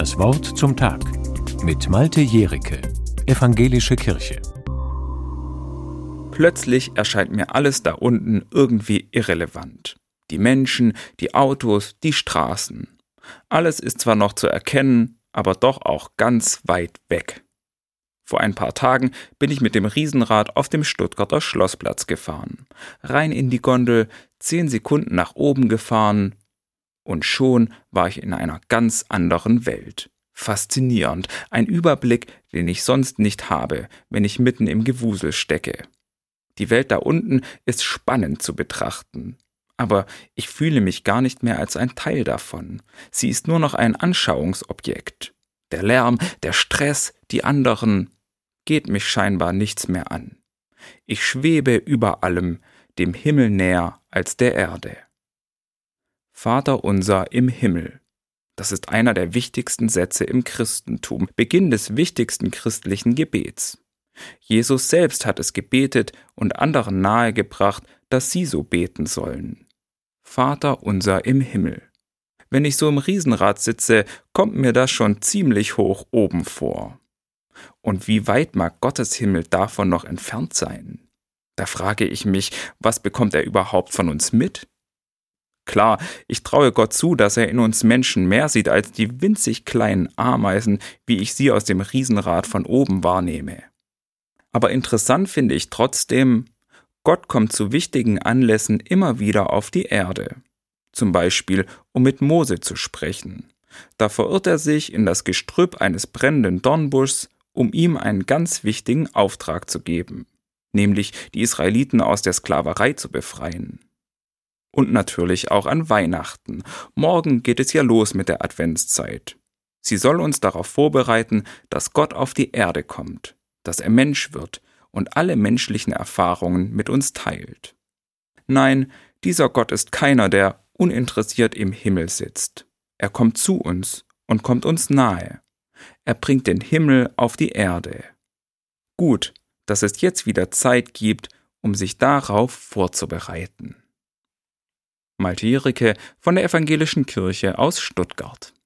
Das Wort zum Tag mit Malte Jericke, Evangelische Kirche. Plötzlich erscheint mir alles da unten irgendwie irrelevant. Die Menschen, die Autos, die Straßen. Alles ist zwar noch zu erkennen, aber doch auch ganz weit weg. Vor ein paar Tagen bin ich mit dem Riesenrad auf dem Stuttgarter Schlossplatz gefahren. Rein in die Gondel, zehn Sekunden nach oben gefahren, und schon war ich in einer ganz anderen Welt. Faszinierend, ein Überblick, den ich sonst nicht habe, wenn ich mitten im Gewusel stecke. Die Welt da unten ist spannend zu betrachten. Aber ich fühle mich gar nicht mehr als ein Teil davon. Sie ist nur noch ein Anschauungsobjekt. Der Lärm, der Stress, die anderen, geht mich scheinbar nichts mehr an. Ich schwebe über allem, dem Himmel näher als der Erde. Vater unser im Himmel. Das ist einer der wichtigsten Sätze im Christentum, Beginn des wichtigsten christlichen Gebets. Jesus selbst hat es gebetet und anderen nahegebracht, dass sie so beten sollen. Vater unser im Himmel. Wenn ich so im Riesenrad sitze, kommt mir das schon ziemlich hoch oben vor. Und wie weit mag Gottes Himmel davon noch entfernt sein? Da frage ich mich, was bekommt er überhaupt von uns mit? Klar, ich traue Gott zu, dass er in uns Menschen mehr sieht als die winzig kleinen Ameisen, wie ich sie aus dem Riesenrad von oben wahrnehme. Aber interessant finde ich trotzdem, Gott kommt zu wichtigen Anlässen immer wieder auf die Erde. Zum Beispiel, um mit Mose zu sprechen. Da verirrt er sich in das Gestrüpp eines brennenden Dornbuschs, um ihm einen ganz wichtigen Auftrag zu geben, nämlich die Israeliten aus der Sklaverei zu befreien. Und natürlich auch an Weihnachten. Morgen geht es ja los mit der Adventszeit. Sie soll uns darauf vorbereiten, dass Gott auf die Erde kommt, dass er Mensch wird und alle menschlichen Erfahrungen mit uns teilt. Nein, dieser Gott ist keiner, der uninteressiert im Himmel sitzt. Er kommt zu uns und kommt uns nahe. Er bringt den Himmel auf die Erde. Gut, dass es jetzt wieder Zeit gibt, um sich darauf vorzubereiten. Malte Jericke von der Evangelischen Kirche aus Stuttgart.